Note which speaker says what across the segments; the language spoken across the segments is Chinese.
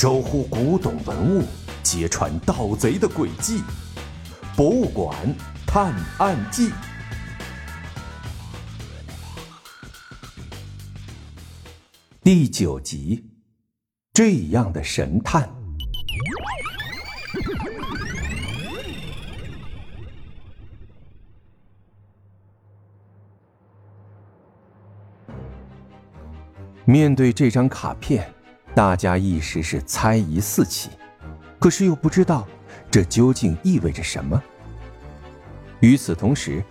Speaker 1: 守护古董文物，揭穿盗贼的诡计，《博物馆探案记》第九集：这样的神探。面对这张卡片，大家一时是猜疑四起，可是又不知道这究竟意味着什么。与此同时，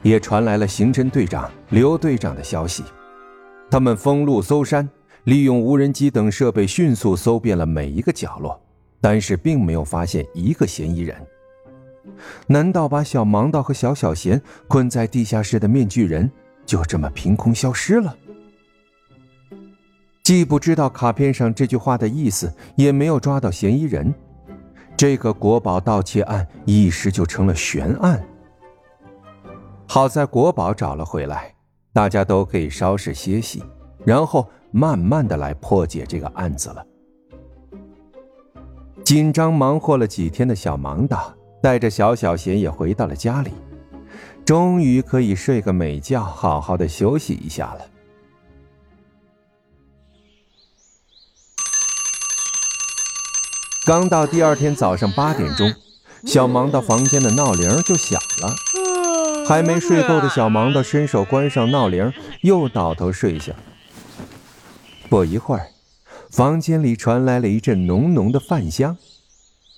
Speaker 1: 也传来了刑侦队长刘队长的消息，他们封路搜山，利用无人机等设备迅速搜遍了每一个角落，但是并没有发现一个嫌疑人。难道把小盲道和小小贤困在地下室的面具人就这么凭空消失了？既不知道卡片上这句话的意思，也没有抓到嫌疑人，这个国宝盗窃案一时就成了悬案。好在国宝找了回来，大家都可以稍事歇息，然后慢慢的来破解这个案子了。紧张忙活了几天的小盲道，带着小小贤也回到了家里，终于可以睡个美觉，好好的休息一下了。刚到第二天早上八点钟，小盲道房间的闹铃就响了。还没睡够的小盲道伸手关上闹铃，又倒头睡下。不一会儿，房间里传来了一阵浓浓的饭香。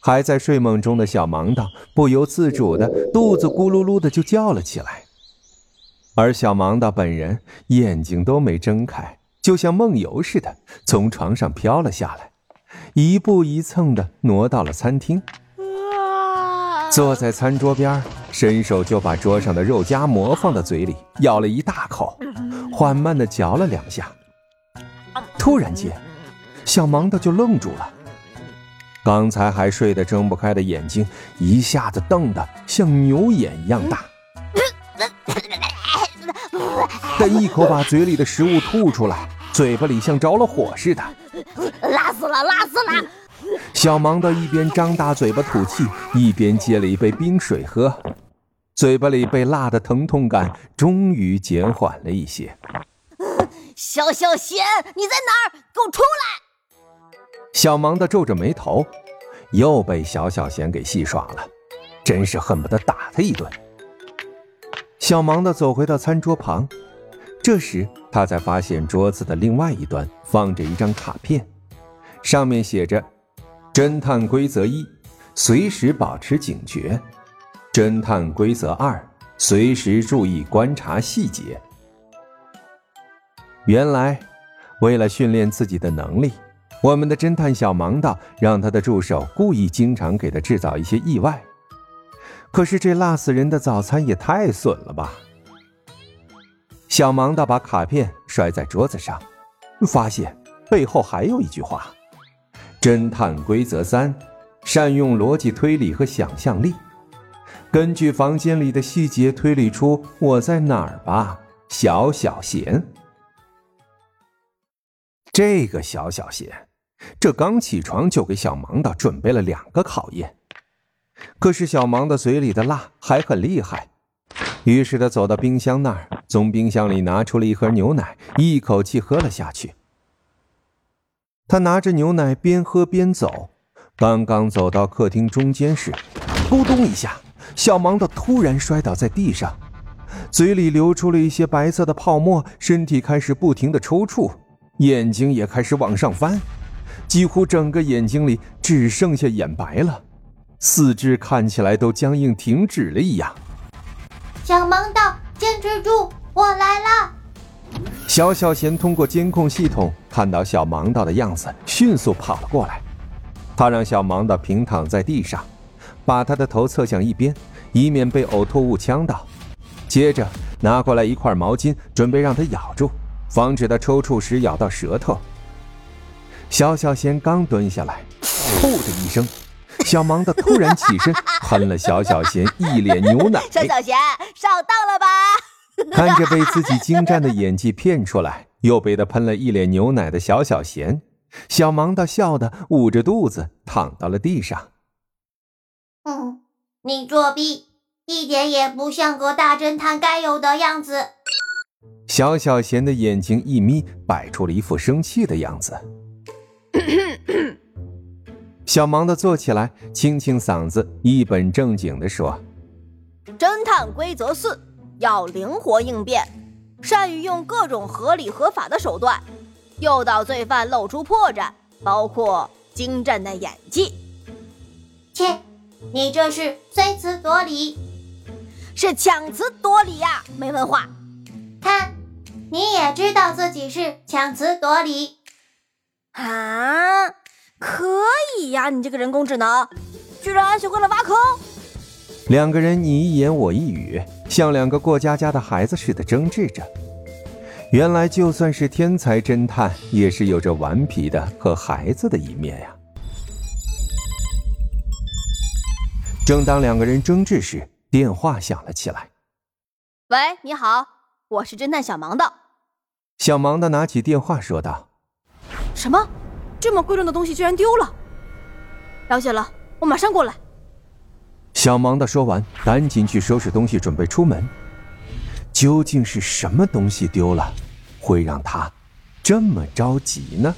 Speaker 1: 还在睡梦中的小盲道不由自主的肚子咕噜噜的就叫了起来。而小盲道本人眼睛都没睁开，就像梦游似的从床上飘了下来。一步一蹭的挪到了餐厅，坐在餐桌边，伸手就把桌上的肉夹馍放到嘴里，咬了一大口，缓慢的嚼了两下。突然间，小盲道就愣住了，刚才还睡得睁不开的眼睛一下子瞪得像牛眼一样大，他一口把嘴里的食物吐出来，嘴巴里像着了火似的。
Speaker 2: 辣死了，辣死了！
Speaker 1: 小盲的一边张大嘴巴吐气，一边接了一杯冰水喝，嘴巴里被辣的疼痛感终于减缓了一些。
Speaker 2: 小小贤，你在哪儿？给我出来！
Speaker 1: 小盲的皱着眉头，又被小小贤给戏耍了，真是恨不得打他一顿。小盲的走回到餐桌旁。这时，他才发现桌子的另外一端放着一张卡片，上面写着：“侦探规则一，随时保持警觉；侦探规则二，随时注意观察细节。”原来，为了训练自己的能力，我们的侦探小盲道让他的助手故意经常给他制造一些意外。可是，这辣死人的早餐也太损了吧！小盲道把卡片摔在桌子上，发现背后还有一句话：“侦探规则三，善用逻辑推理和想象力，根据房间里的细节推理出我在哪儿吧。”小小贤，这个小小贤，这刚起床就给小盲道准备了两个考验，可是小盲道嘴里的辣还很厉害。于是他走到冰箱那儿，从冰箱里拿出了一盒牛奶，一口气喝了下去。他拿着牛奶边喝边走，刚刚走到客厅中间时，咕咚一下，小盲道突然摔倒在地上，嘴里流出了一些白色的泡沫，身体开始不停的抽搐，眼睛也开始往上翻，几乎整个眼睛里只剩下眼白了，四肢看起来都僵硬停止了一样。
Speaker 3: 小盲道，坚持住，我来了！
Speaker 1: 小小贤通过监控系统看到小盲道的样子，迅速跑了过来。他让小盲道平躺在地上，把他的头侧向一边，以免被呕吐物呛到。接着拿过来一块毛巾，准备让他咬住，防止他抽搐时咬到舌头。小小贤刚蹲下来，噗的一声。小盲道突然起身，喷了小小贤一脸牛奶。
Speaker 2: 小小贤，上当了吧？
Speaker 1: 看着被自己精湛的演技骗出来，又被他喷了一脸牛奶的小小贤，小盲的笑的捂着肚子躺到了地上。
Speaker 3: 嗯，你作弊，一点也不像个大侦探该有的样子。
Speaker 1: 小小贤的眼睛一眯，摆出了一副生气的样子。小盲的坐起来，清清嗓子，一本正经的说：“
Speaker 2: 侦探规则四，要灵活应变，善于用各种合理合法的手段，诱导罪犯露出破绽，包括精湛的演技。”
Speaker 3: 切，你这是推辞夺理，
Speaker 2: 是强词夺理呀，没文化。
Speaker 3: 看，你也知道自己是强词夺理
Speaker 2: 啊。可以呀，你这个人工智能，居然学会了挖坑。
Speaker 1: 两个人你一言我一语，像两个过家家的孩子似的争执着。原来就算是天才侦探，也是有着顽皮的和孩子的一面呀。正当两个人争执时，电话响了起来。
Speaker 2: 喂，你好，我是侦探小芒的。
Speaker 1: 小芒的拿起电话说道：“
Speaker 2: 什么？”这么贵重的东西居然丢了！了解了，我马上过来。
Speaker 1: 小忙的说完，赶紧去收拾东西，准备出门。究竟是什么东西丢了，会让他这么着急呢？